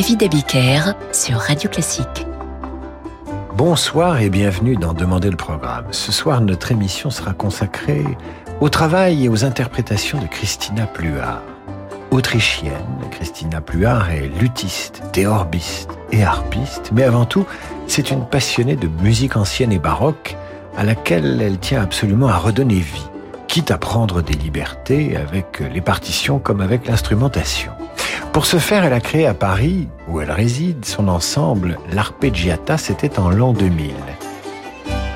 David Abiker sur Radio Classique. Bonsoir et bienvenue dans Demander le programme. Ce soir, notre émission sera consacrée au travail et aux interprétations de Christina Pluart. Autrichienne, Christina Pluart est luthiste, théorbiste et harpiste, mais avant tout, c'est une passionnée de musique ancienne et baroque à laquelle elle tient absolument à redonner vie, quitte à prendre des libertés avec les partitions comme avec l'instrumentation. Pour ce faire, elle a créé à Paris, où elle réside, son ensemble, l'Arpeggiata, c'était en l'an 2000.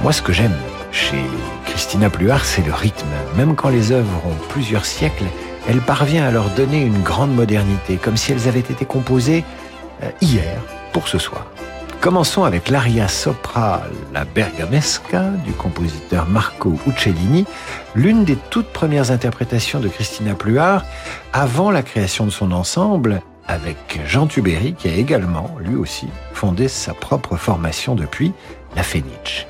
Moi, ce que j'aime chez Christina Pluart, c'est le rythme. Même quand les œuvres ont plusieurs siècles, elle parvient à leur donner une grande modernité, comme si elles avaient été composées euh, hier, pour ce soir. Commençons avec l'aria sopra La Bergamesca du compositeur Marco Uccellini, l'une des toutes premières interprétations de Christina Pluart avant la création de son ensemble avec Jean Tubéry qui a également, lui aussi, fondé sa propre formation depuis, la Fenice.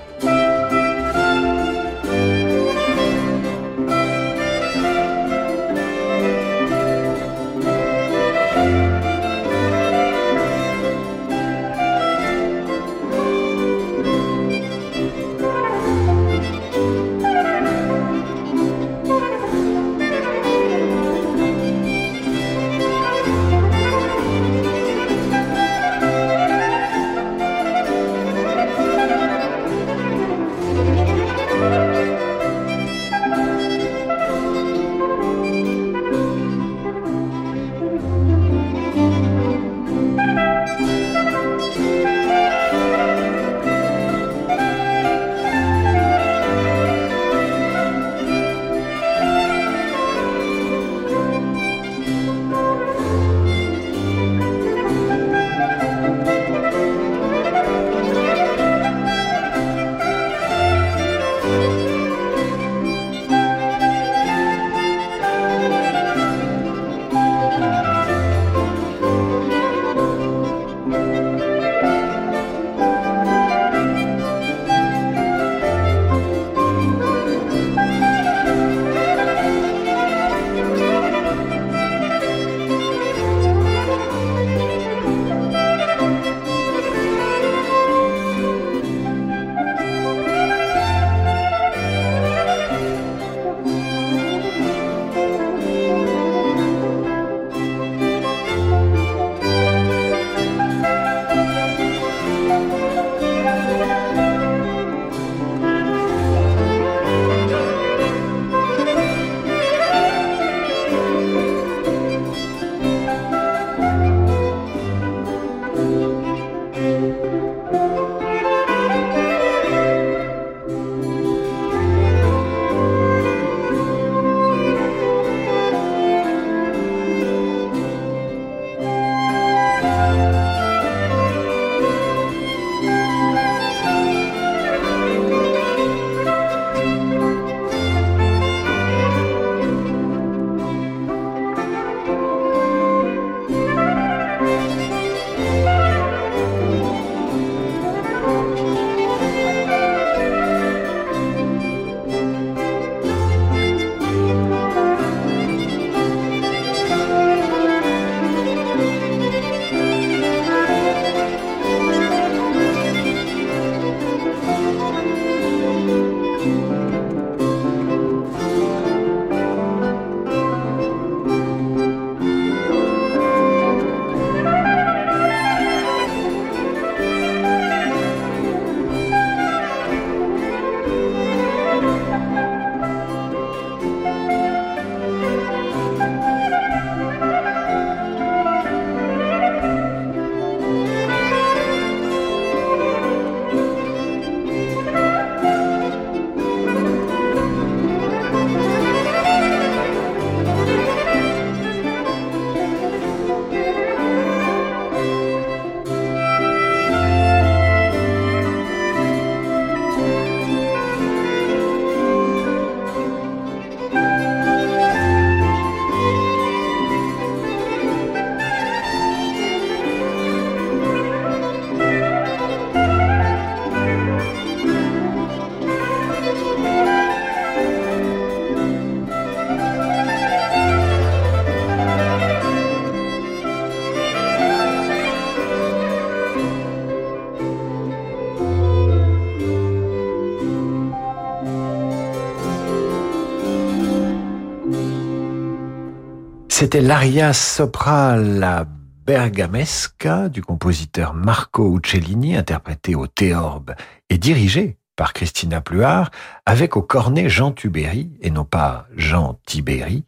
C'était l'aria sopra la bergamesca du compositeur Marco Uccellini, interprété au théorbe et dirigé par Christina Pluart, avec au cornet Jean Tubéry, et non pas Jean Tibéry,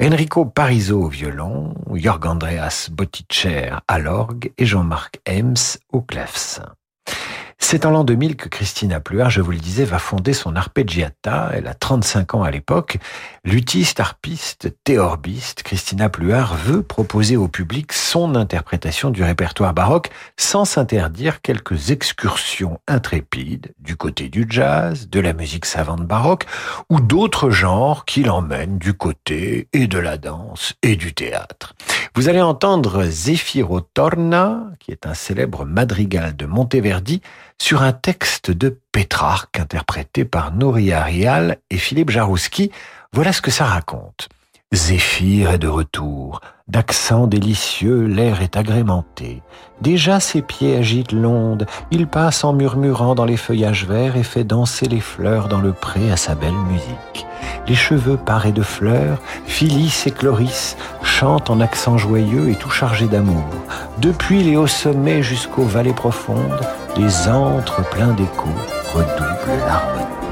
Enrico Pariso au violon, Jörg Andreas Botticher à l'orgue et Jean-Marc Ems au clavecin. C'est en l'an 2000 que Christina Pluart, je vous le disais, va fonder son arpeggiata. Elle a 35 ans à l'époque. Lutiste, harpiste, théorbiste, Christina Pluart veut proposer au public son interprétation du répertoire baroque sans s'interdire quelques excursions intrépides du côté du jazz, de la musique savante baroque ou d'autres genres qui l'emmènent du côté et de la danse et du théâtre. Vous allez entendre Zefiro Torna, qui est un célèbre madrigal de Monteverdi, sur un texte de Pétrarque interprété par Nouria Rial et Philippe Jarouski. Voilà ce que ça raconte. Zéphyr est de retour, d'accent délicieux l'air est agrémenté. Déjà ses pieds agitent l'onde, il passe en murmurant dans les feuillages verts et fait danser les fleurs dans le pré à sa belle musique. Les cheveux parés de fleurs, Phyllis et Cloris chantent en accent joyeux et tout chargés d'amour. Depuis les hauts sommets jusqu'aux vallées profondes, les antres pleins d'écho redoublent l'harmonie.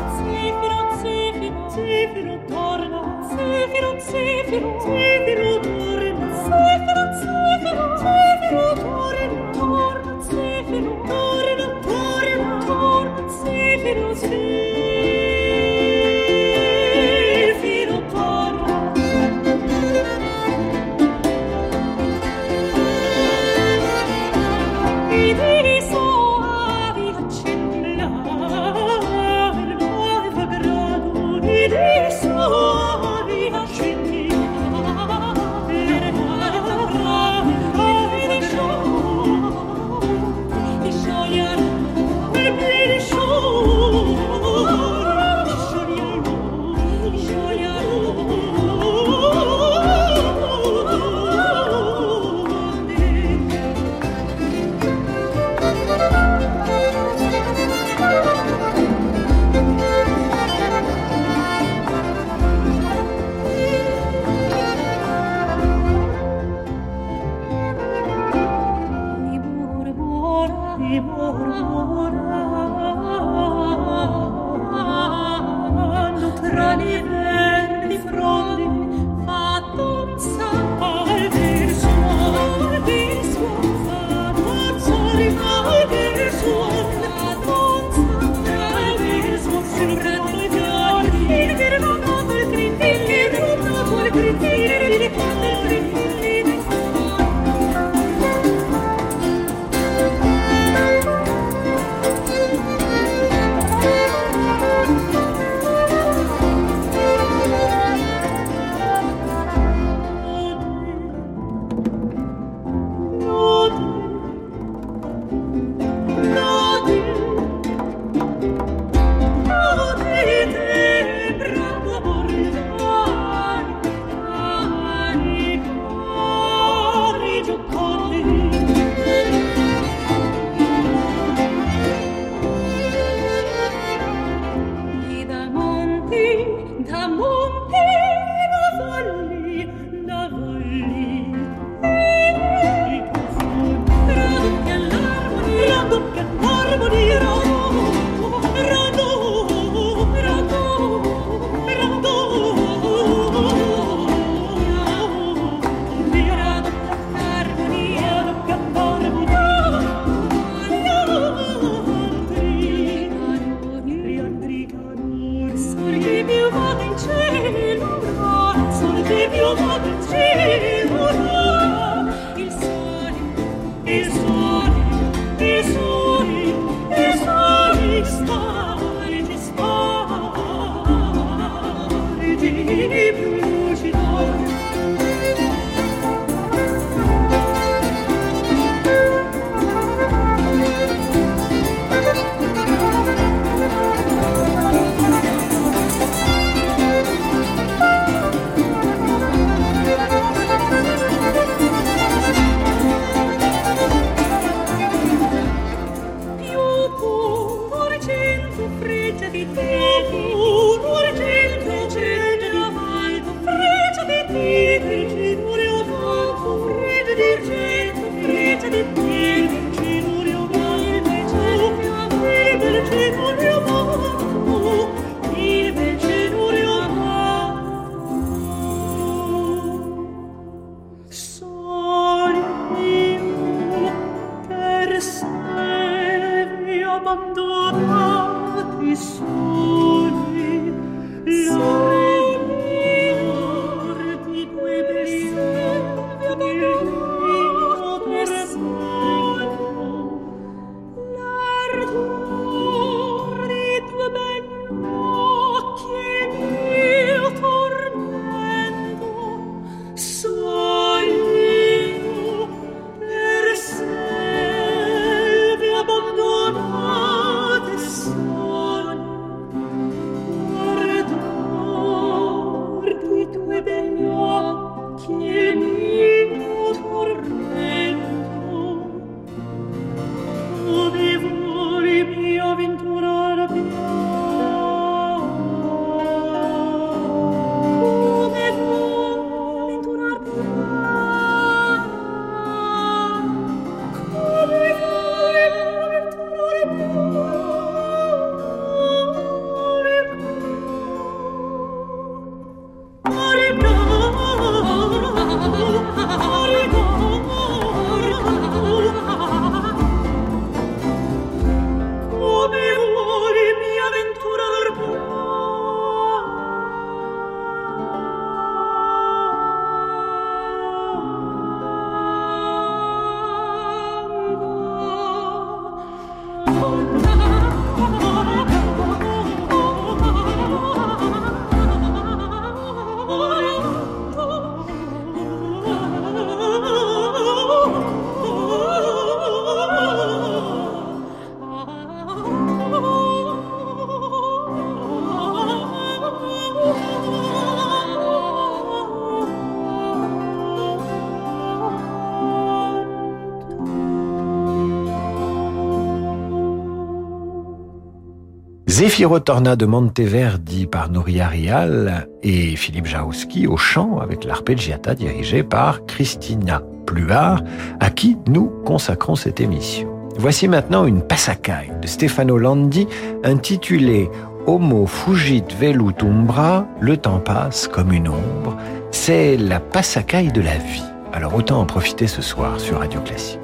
Zefiro Torna de Monteverdi par Nouria Rial et Philippe Jarouski au chant avec l'arpeggiata dirigée par Christina Pluart, à qui nous consacrons cette émission. Voici maintenant une passacaille de Stefano Landi intitulée Homo fugit velut umbra, le temps passe comme une ombre. C'est la passacaille de la vie. Alors autant en profiter ce soir sur Radio Classique.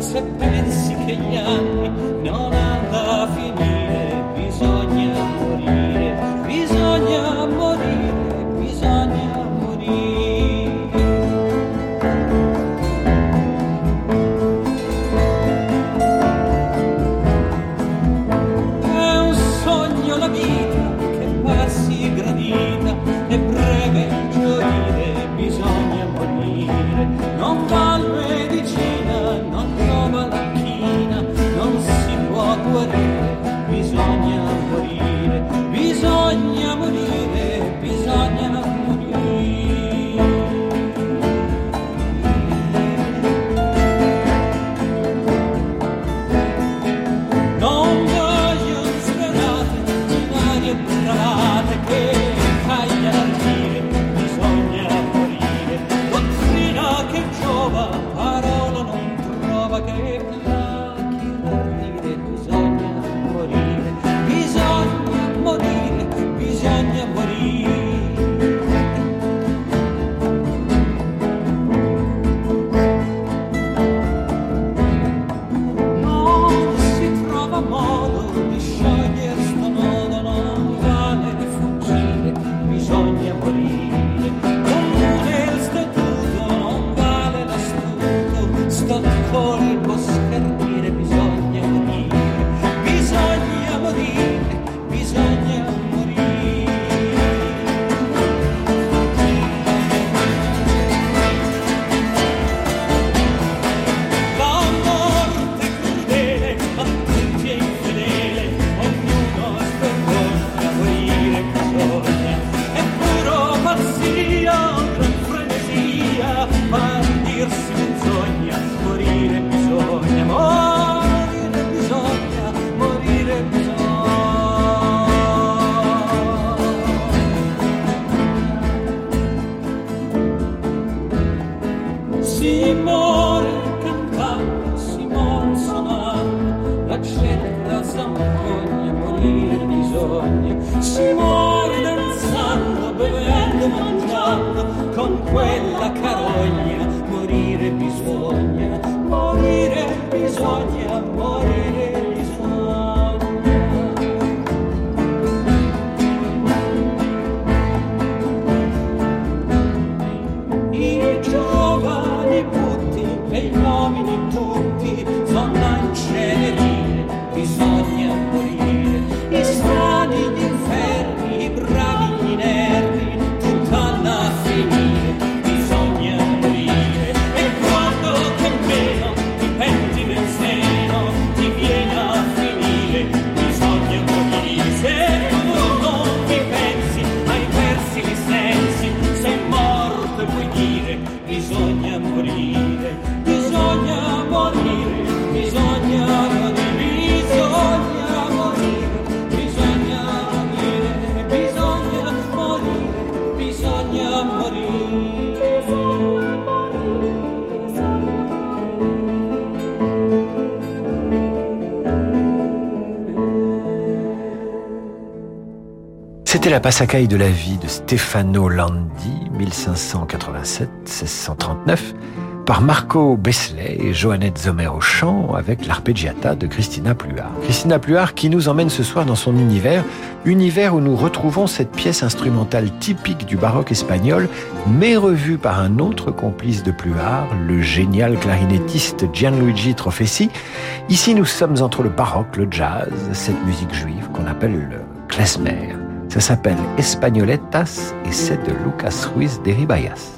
Se pensi che gli anni non hanno a morire bisogna C'était la passacaille de la vie de Stefano Landi, 1587-1639, par Marco Besley et Joannette Zomer au chant avec l'arpeggiata de Christina Pluart. Christina Pluart qui nous emmène ce soir dans son univers, univers où nous retrouvons cette pièce instrumentale typique du baroque espagnol, mais revue par un autre complice de Pluart, le génial clarinettiste Gianluigi Trofessi. Ici, nous sommes entre le baroque, le jazz, cette musique juive qu'on appelle le klezmer. Ça s'appelle Espagnoletas et c'est de Lucas Ruiz de Ribayas.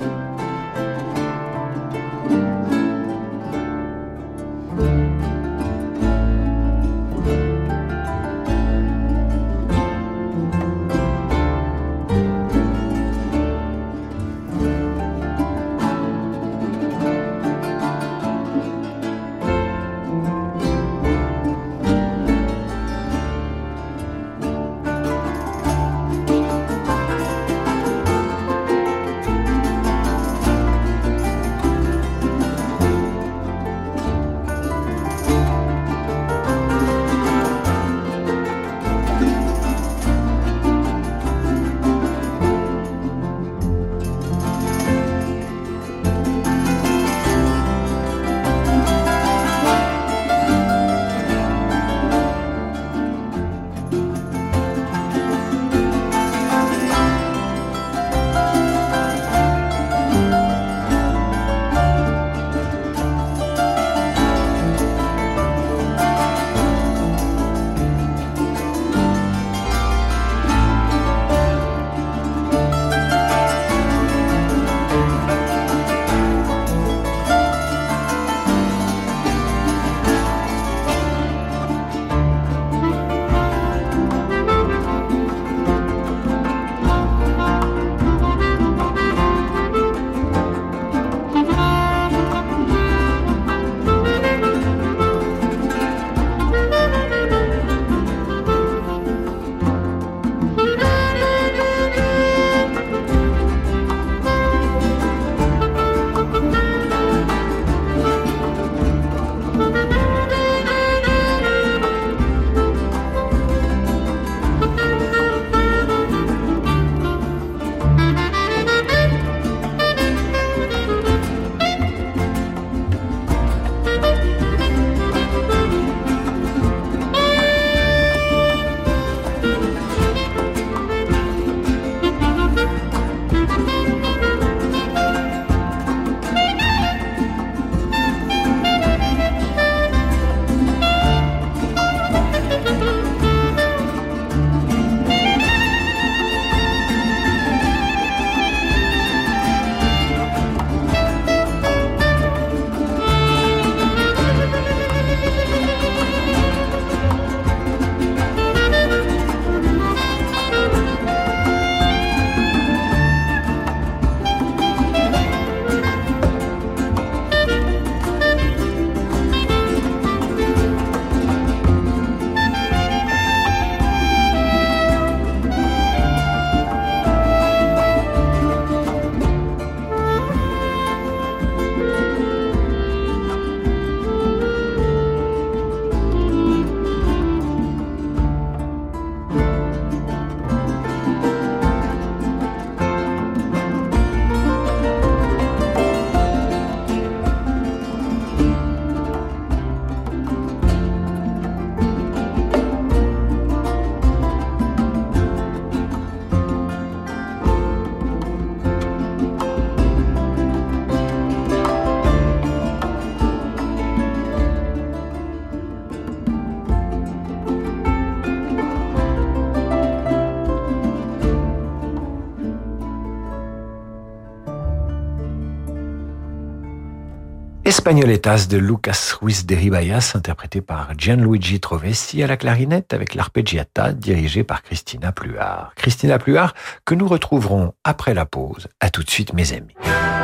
Espagnoletas de Lucas Ruiz de Ribayas, interprété par Gianluigi Trovesti à la clarinette avec l'arpeggiata dirigé par Christina Pluart. Christina Pluart que nous retrouverons après la pause. À tout de suite mes amis.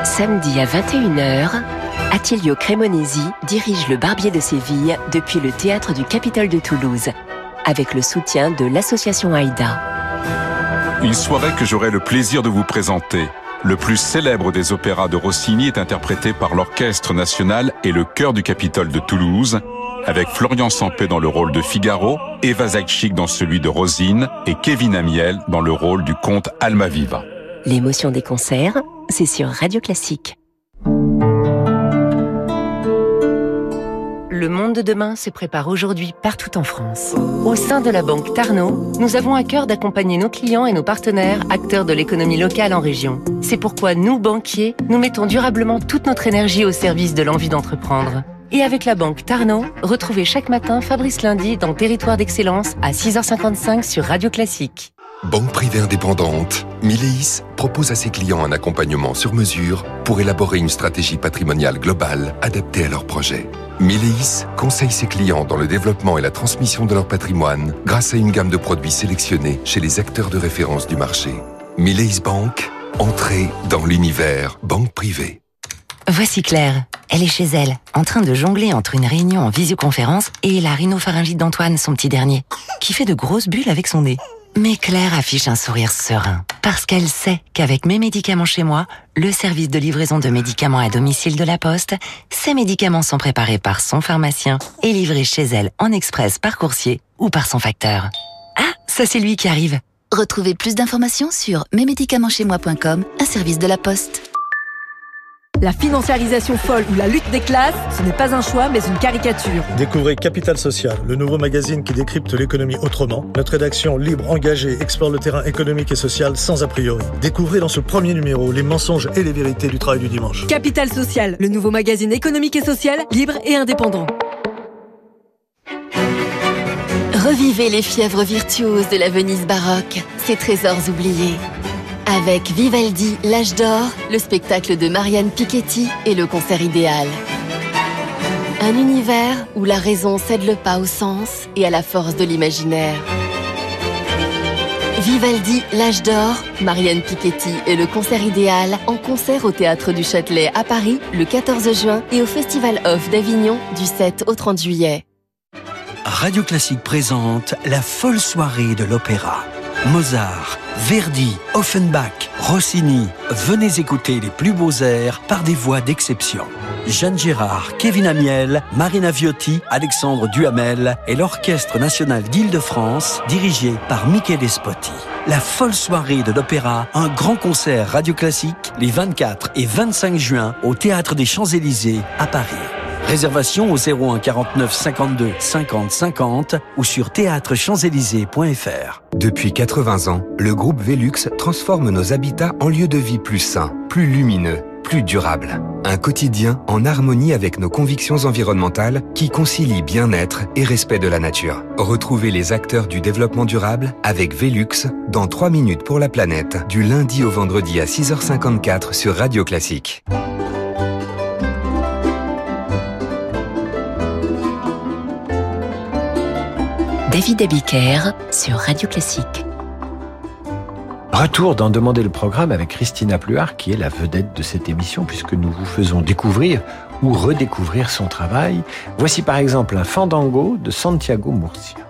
Samedi à 21h, Attilio Cremonesi dirige le Barbier de Séville depuis le théâtre du Capitole de Toulouse, avec le soutien de l'association AIDA. Une soirée que j'aurai le plaisir de vous présenter. Le plus célèbre des opéras de Rossini est interprété par l'Orchestre national et le chœur du Capitole de Toulouse, avec Florian Sampé dans le rôle de Figaro, Eva Zaitchik dans celui de Rosine et Kevin Amiel dans le rôle du comte Almaviva. L'émotion des concerts, c'est sur Radio Classique. Le monde de demain se prépare aujourd'hui partout en France. Au sein de la Banque Tarno, nous avons à cœur d'accompagner nos clients et nos partenaires, acteurs de l'économie locale en région. C'est pourquoi nous, banquiers, nous mettons durablement toute notre énergie au service de l'envie d'entreprendre. Et avec la Banque Tarno, retrouvez chaque matin Fabrice Lundi dans Territoire d'Excellence à 6h55 sur Radio Classique. Banque privée indépendante, Mileis propose à ses clients un accompagnement sur mesure pour élaborer une stratégie patrimoniale globale adaptée à leurs projets. Mileis conseille ses clients dans le développement et la transmission de leur patrimoine grâce à une gamme de produits sélectionnés chez les acteurs de référence du marché. Mileis Bank, entrée dans l'univers banque privée. Voici Claire. Elle est chez elle, en train de jongler entre une réunion en visioconférence et la rhinopharyngite d'Antoine, son petit dernier, qui fait de grosses bulles avec son nez. Mais Claire affiche un sourire serein, parce qu'elle sait qu'avec mes médicaments chez moi, le service de livraison de médicaments à domicile de la Poste, ces médicaments sont préparés par son pharmacien et livrés chez elle en express par coursier ou par son facteur. Ah, ça c'est lui qui arrive. Retrouvez plus d'informations sur mesmédicamentschezmoi.com, un service de la Poste. La financiarisation folle ou la lutte des classes, ce n'est pas un choix mais une caricature. Découvrez Capital Social, le nouveau magazine qui décrypte l'économie autrement. Notre rédaction libre, engagée, explore le terrain économique et social sans a priori. Découvrez dans ce premier numéro les mensonges et les vérités du travail du dimanche. Capital Social, le nouveau magazine économique et social, libre et indépendant. Revivez les fièvres virtuoses de la Venise baroque, ces trésors oubliés. Avec Vivaldi, l'âge d'or, le spectacle de Marianne Piketty et le concert idéal. Un univers où la raison cède le pas au sens et à la force de l'imaginaire. Vivaldi, l'âge d'or, Marianne Piketty et le concert idéal en concert au Théâtre du Châtelet à Paris le 14 juin et au Festival Off d'Avignon du 7 au 30 juillet. Radio Classique présente la folle soirée de l'opéra. Mozart, Verdi, Offenbach, Rossini. Venez écouter les plus beaux airs par des voix d'exception. Jeanne Gérard, Kevin Amiel, Marina Viotti, Alexandre Duhamel et l'Orchestre national d'Île-de-France, dirigé par Michele Despotti. La folle soirée de l'opéra, un grand concert radio classique les 24 et 25 juin au Théâtre des Champs-Élysées à Paris. Réservation au 01 49 52 50 50 ou sur théâtrechamps-élysées.fr. Depuis 80 ans, le groupe Velux transforme nos habitats en lieux de vie plus sains, plus lumineux, plus durables. Un quotidien en harmonie avec nos convictions environnementales qui concilient bien-être et respect de la nature. Retrouvez les acteurs du développement durable avec Velux dans 3 minutes pour la planète, du lundi au vendredi à 6h54 sur Radio Classique. David Abiker sur Radio Classique. Retour d'en demander le programme avec Christina Pluart, qui est la vedette de cette émission, puisque nous vous faisons découvrir ou redécouvrir son travail. Voici par exemple un fandango de Santiago Murcia.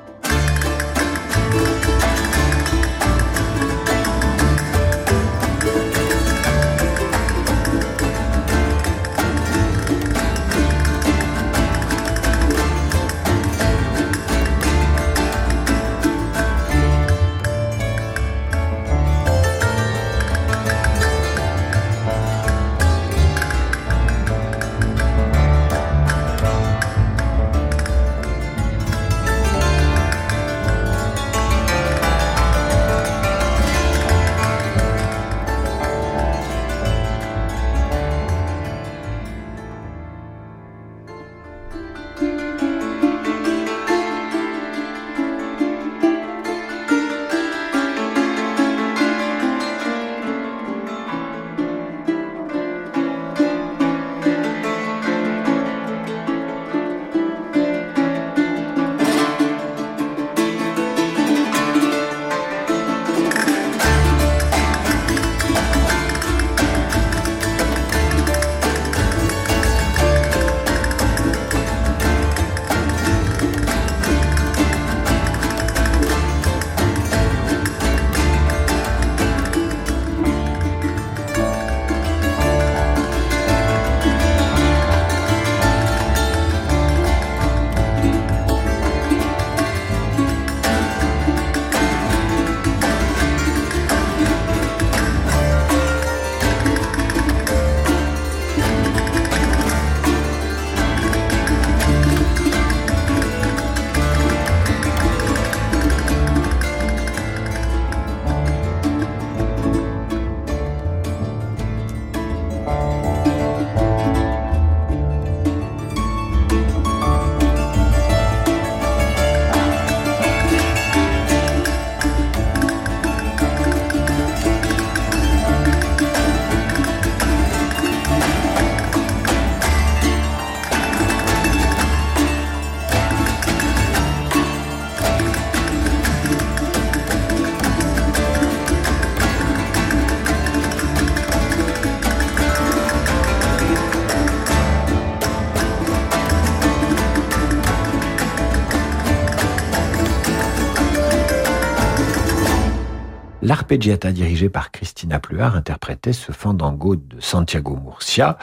L'arpeggiata dirigée par Christina Pluart interprétait ce fandango de Santiago Murcia.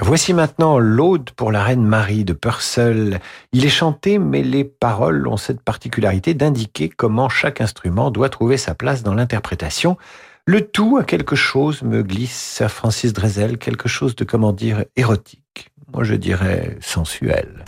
Voici maintenant l'Aude pour la reine Marie de Purcell. Il est chanté, mais les paroles ont cette particularité d'indiquer comment chaque instrument doit trouver sa place dans l'interprétation. Le tout a quelque chose, me glisse Francis Drezel, quelque chose de, comment dire, érotique. Moi, je dirais sensuel.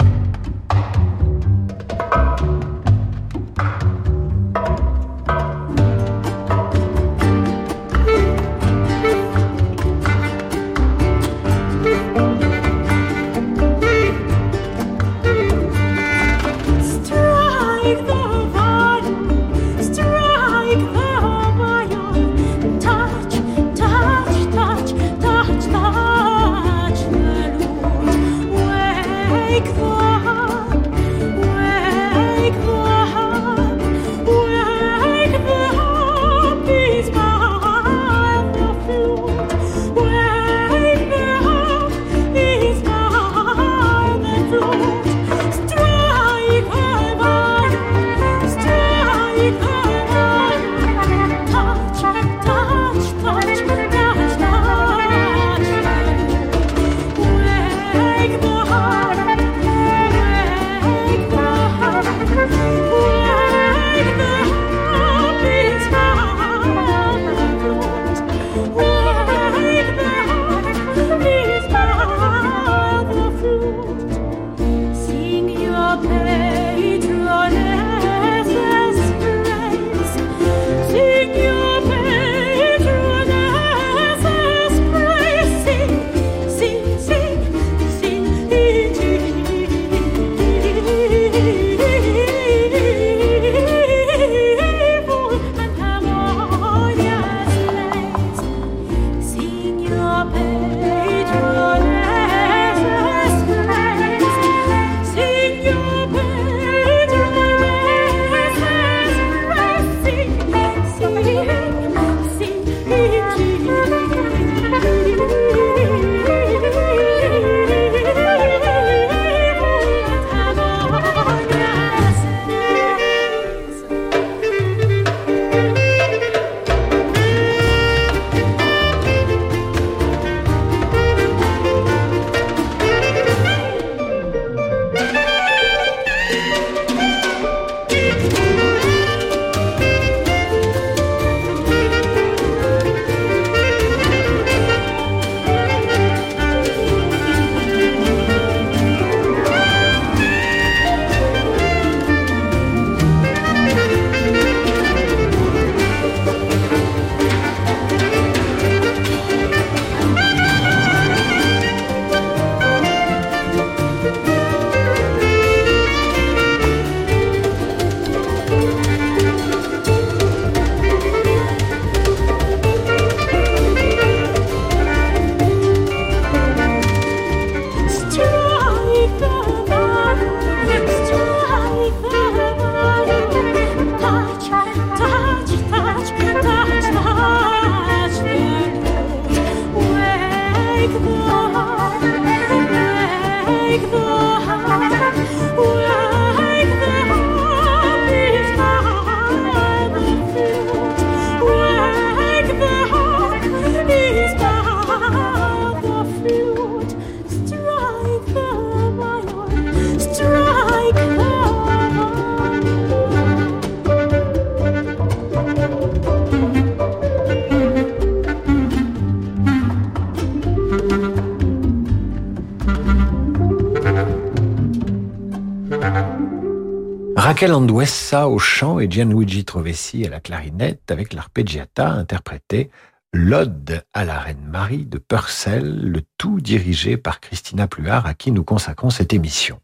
Raquel Anduessa au chant et Gianluigi Trovessi à la clarinette avec l'arpeggiata interprété L'Ode à la Reine Marie de Purcell, le tout dirigé par Christina Pluart à qui nous consacrons cette émission.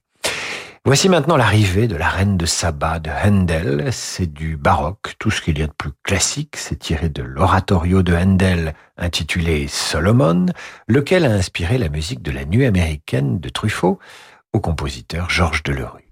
Voici maintenant l'arrivée de la Reine de Saba de Handel. C'est du baroque, tout ce qu'il y a de plus classique. C'est tiré de l'oratorio de Handel intitulé Solomon, lequel a inspiré la musique de la nuit américaine de Truffaut au compositeur Georges Delerue.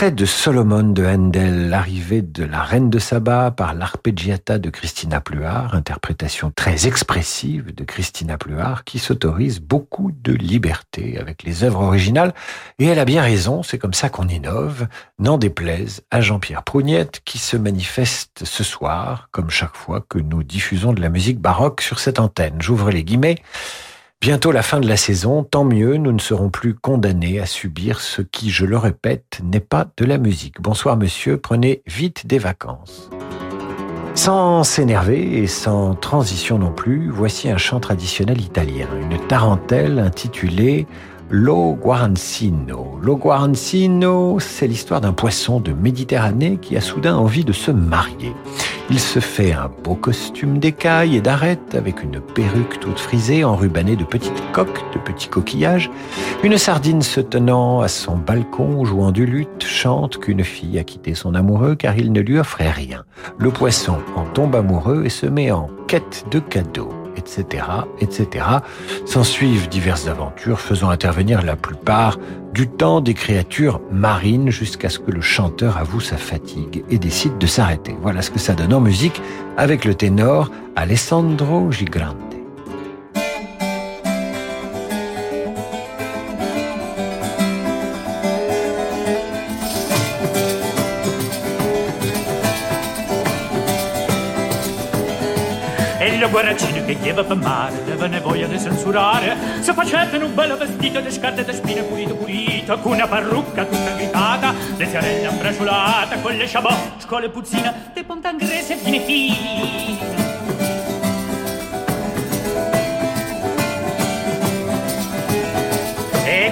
Extrait de Solomon de Handel, l'arrivée de la reine de Saba par l'arpeggiata de Christina Pluart, interprétation très expressive de Christina Pluart qui s'autorise beaucoup de liberté avec les œuvres originales. Et elle a bien raison, c'est comme ça qu'on innove, n'en déplaise à Jean-Pierre Prougnette qui se manifeste ce soir, comme chaque fois que nous diffusons de la musique baroque sur cette antenne. J'ouvre les guillemets. Bientôt la fin de la saison, tant mieux, nous ne serons plus condamnés à subir ce qui, je le répète, n'est pas de la musique. Bonsoir monsieur, prenez vite des vacances. Sans s'énerver et sans transition non plus, voici un chant traditionnel italien, une tarentelle intitulée Lo Guarancino. Lo Guarancino, c'est l'histoire d'un poisson de Méditerranée qui a soudain envie de se marier. Il se fait un beau costume d'écaille et d'arête avec une perruque toute frisée enrubannée de petites coques, de petits coquillages. Une sardine se tenant à son balcon jouant du luth chante qu'une fille a quitté son amoureux car il ne lui offrait rien. Le poisson en tombe amoureux et se met en quête de cadeaux etc., etc. S'ensuivent diverses aventures faisant intervenir la plupart du temps des créatures marines jusqu'à ce que le chanteur avoue sa fatigue et décide de s'arrêter. Voilà ce que ça donne en musique avec le ténor Alessandro Gigrande. Guarracino che chieva per mare deve ne voglia di censurare. Se facete un bello vestito di scarpe di spine pulito pulito con una parrucca tutta gritata le fiorelle ambracciolate con le chabot scuole puzzine de pontangrese fine fine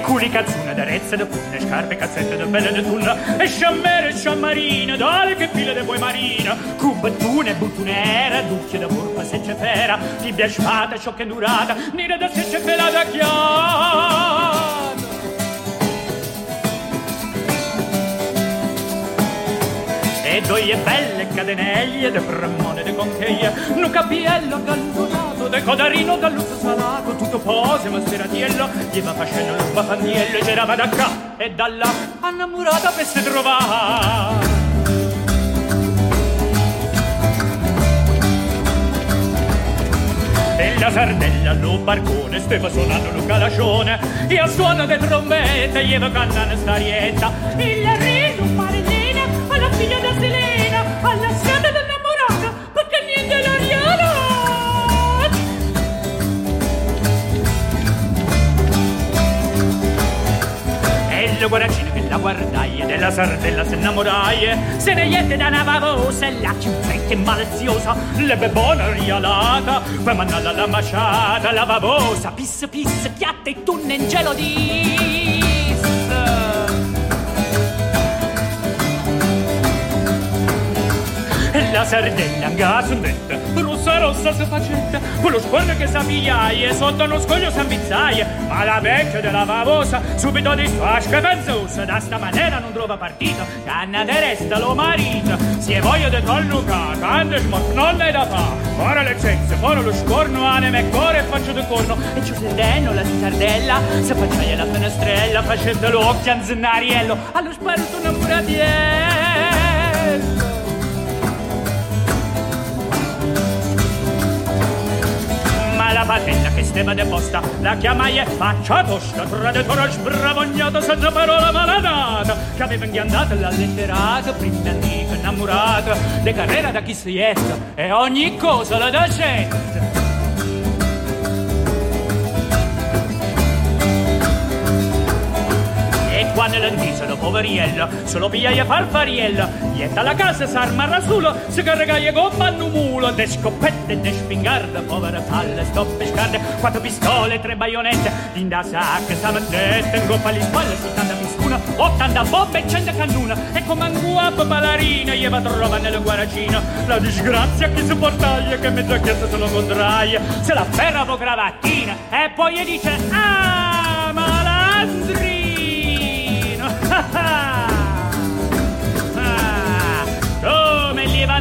culi cazzuna d'arezza de punne, scarpe cazzette de belle de tunna, e sciammere sciammarina, dale che file de poi marina, cubettune, buttunera, ducchio da burpa secce fera, tibia spada, sciocca durata, nera da secce pelata chiara. e doie belle cadenelle de bremmone de concheia nu capiello gallunato de codarino dall'uso salato tutto pose ma speratiello va facendo lo sbafandiello e girava da qua e da là innamorata per se trovare Della sardella lo barcone steva suonando lo calacione e a suono de trombette gli va cantando starietta guaracino che la guardai e della sardella se innamorai se ne iette da una bavosa e la più frecca maliziosa le bebona rialata per mandarla alla masciata la bavosa pisse pisse chiatta e tunne in gelo di la sardella angasondetta rossa rossa si facetta con lo scorno che s'avviaia sotto uno scoglio s'ambizzaia ma la vecchia della bavosa subito disfasca canzosa da sta maniera non trova partito. Canna de resta lo marito si è voglia di collucare quando smort non ne da fa. Ora le cenze ora lo scorno anime e cuore e faccio di corno. E il deno la sardella se facciaia la finestrella facendo l'occhio anzinariello allo sparuto una muradiello patella che steva deposta la chiamai e faccia tosta traditore sbravognato senza parola maladata che aveva inghiandata la letterata prima antica innamorata de carriera da chi si è e ogni cosa la da gente E qua nell'antisolo, poveriello, solo pigliaia farfariello, ietta la casa s'arma a rasulo, si carregaia con panno mulo, de scoppette, de spingarda, povera palla, stoppe scarde, quattro pistole, tre baionette, in da sacca, samandette, in coppa alle spalle, settanta piscuna, ottanta bombe e cento cannuna, e come un guapo ballerina, gli va trova nella guaragina, la disgrazia che sopportaglia, che mezza chiesa se lo contraia, se la ferra po' cravattina, e poi gli dice, ah, malandrino, Hahaha!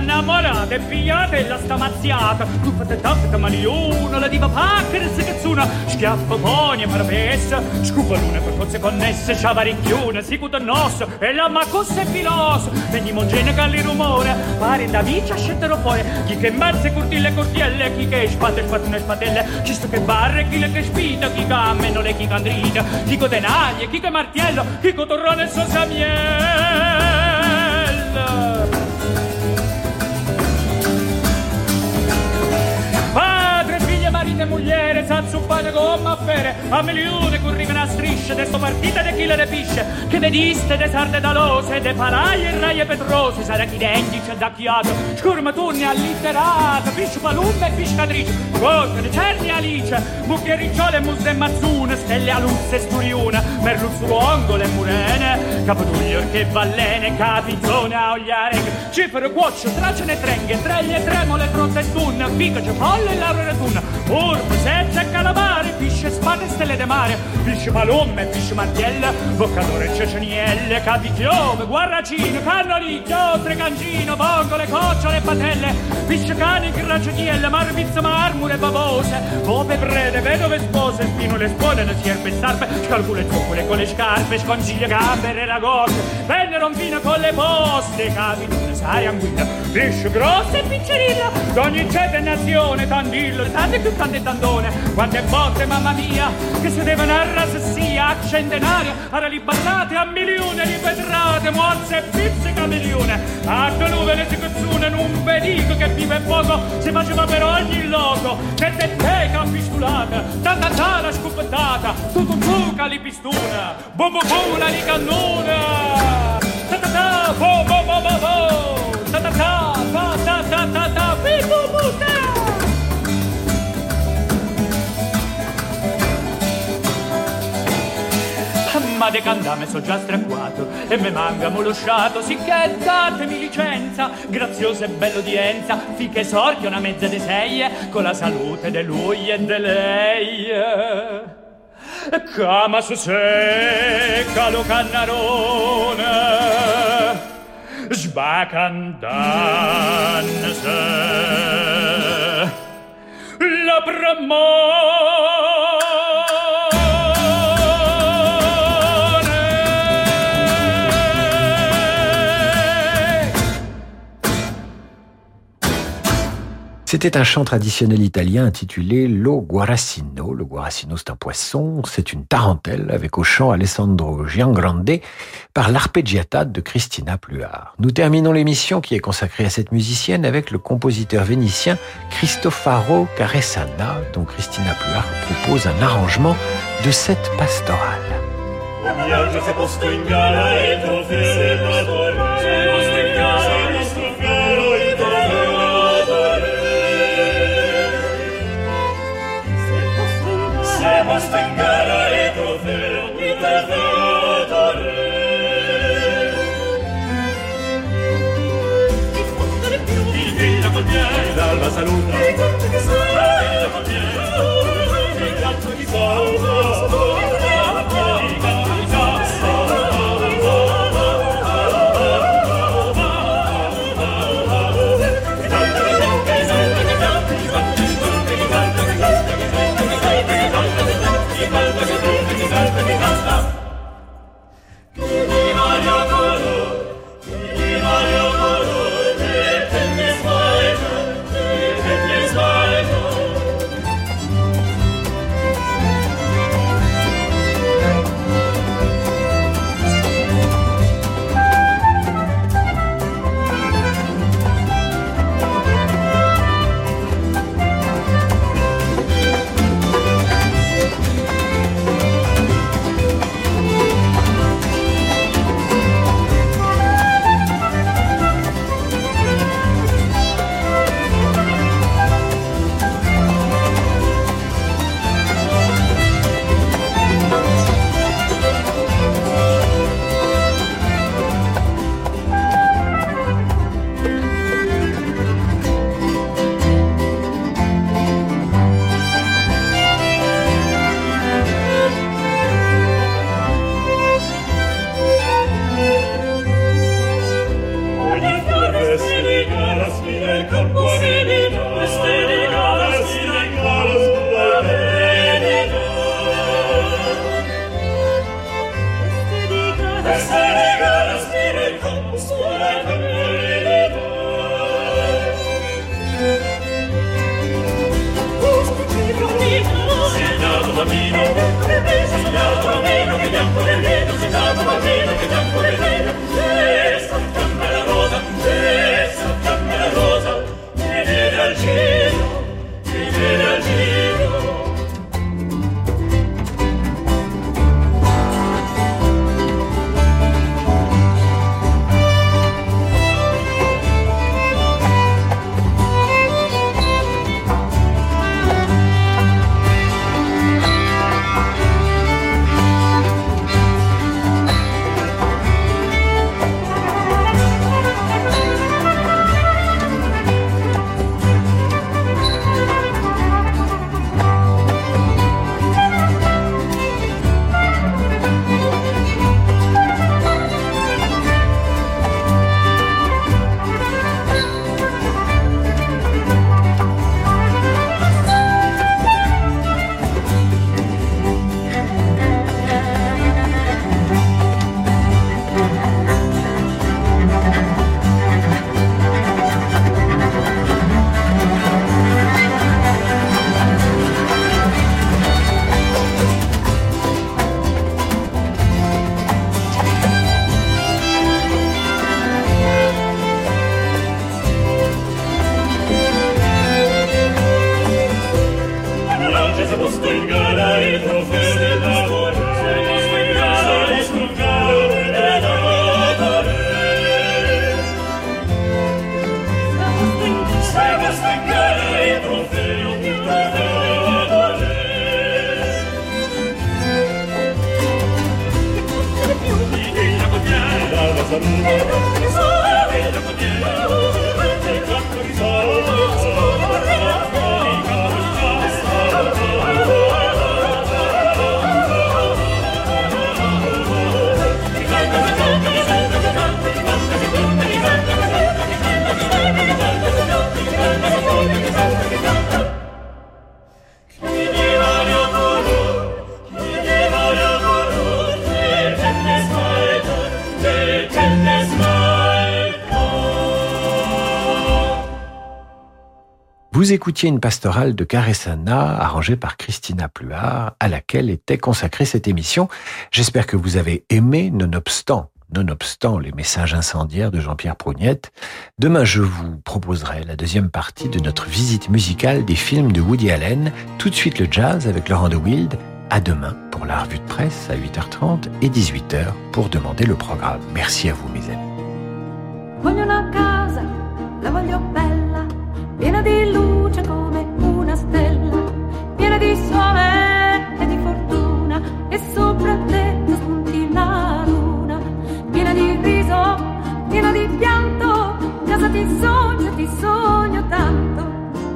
innamorata e pigliata e la sta mazziata. Tu fate tappeta maliona la diva pacchera se cazzuna schiaffo poni e parapessa scupalune per cose connesse sciavaricchione si cuta nosso e la macossa è filoso venimo gene calli rumore pare da vicia scettero fuori. Chi che marze curtille curtielle chi che spate spatune spatelle. Chi sto che barre chi le che spita chi cammeno le chi candrita chi co denaglie chi che martiello chi co torrone e sosa marito e mugliere, s'azzuppane come affare, a milione currivano a strisce, de sto partita de chi le repisce, che vediste de sarde dalose, de paraie e raie petrose, sarà chi dendice da chiato, scurmaturni allitterato, piscio palumba e piscatrice, corte de cerni alice, mucchiericciole e musse e mazzune, stelle a luzze e sturiuna, merluzzuongole e murene, capotuglio che vallene, capizzone a ogliare, cifero, cuoccio, tracene e trenghe, treglie, tremole, frotte e tunna, ficace, folle e lauro e tunna, seccia e calamare, pisce, spade e stelle de mare, pisce palumme, pisce martiella, boccatore e cecenielle, capichiove, guarracino, cannolicchio, trecancino, vongole, cocciole e patelle, pisce cani, gracetielle, marvizze, marmure, babose, pope, prede, vedove, spose, spino, le spone, le sierpe, sarpe, scalcule, zuccole con le scarpe, sconsiglie, gambere, ragozze, vennero un vino con le poste, capitone, sai, anguilla, pisce grossa e piccerilla, d'ogni cete nazione, tandillo, tante più tante tandone, quante botte, mamma mia, che sedevano a rasessia, a centenaria, a raliballate, a milione di pedrate, mozze e pizze camelione, a nuove le sicazzune, non vedico che vive poco, si faceva per ogni loco, che te teca pistolata, tanta tana scopettata, tutto buca li pistuna, bum bum bum la di cannona, ta ta ta, bo bo bo bo, ta ta ta, ta ta ta ta fate candame so già stracquato e me manca molosciato sicché datemi licenza graziosa e bella udienza fiche sorche una mezza de seie con la salute de lui e de lei. Cama su secca lo cannarone Sbacandanse. La C'était un chant traditionnel italien intitulé Lo Guarasino. Le Guarasino, c'est un poisson, c'est une tarentelle avec au chant Alessandro Giangrande par l'arpeggiata de Christina Pluart. Nous terminons l'émission qui est consacrée à cette musicienne avec le compositeur vénitien Cristofaro Caresana, dont Christina Pluart propose un arrangement de cette pastorale. Vous écoutiez une pastorale de Caressana arrangée par Christina Pluart, à laquelle était consacrée cette émission. J'espère que vous avez aimé, nonobstant, nonobstant les messages incendiaires de Jean-Pierre Prougnette. Demain, je vous proposerai la deuxième partie de notre visite musicale des films de Woody Allen. Tout de suite le jazz avec Laurent de Wild. À demain pour la revue de presse à 8h30 et 18h pour demander le programme. Merci à vous, mes amis. Casa, la piena di luce come una stella, piena di sole e di fortuna, e sopra te spunti la luna, piena di riso, piena di pianto, casa ti sogno, ti sogno tanto.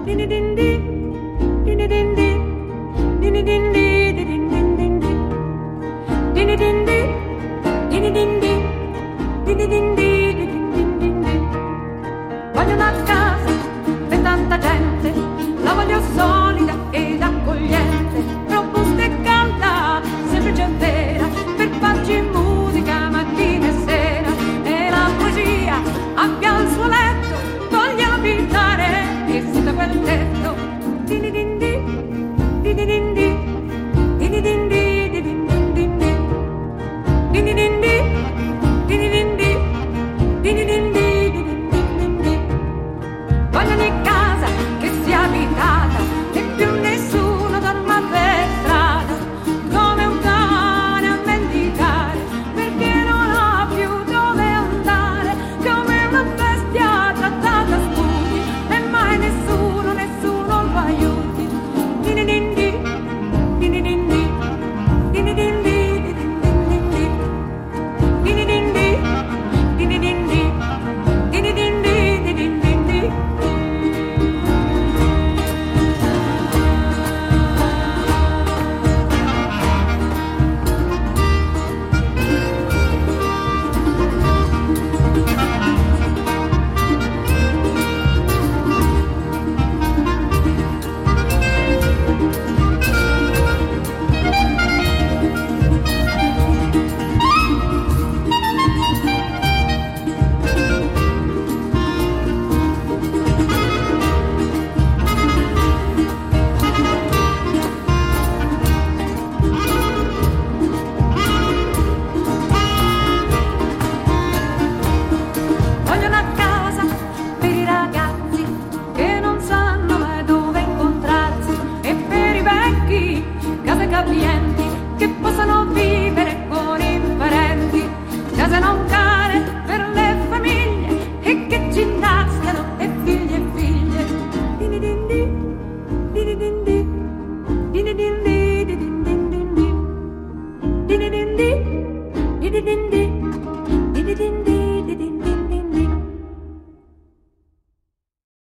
Dini din din, dini din di, dini din din, din din din din, dini din di, dini din din, dini din di din din din di. Voglio una casa tanta gente, la your song.